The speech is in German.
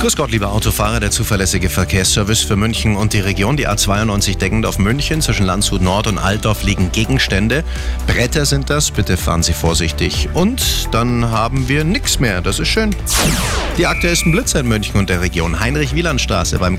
Grüß Gott, lieber Autofahrer, der zuverlässige Verkehrsservice für München und die Region. Die A92 deckend auf München zwischen Landshut Nord und Altdorf liegen Gegenstände. Bretter sind das, bitte fahren Sie vorsichtig. Und dann haben wir nichts mehr, das ist schön. Die aktuellsten Blitzer in München und der Region. Heinrich-Wieland-Straße beim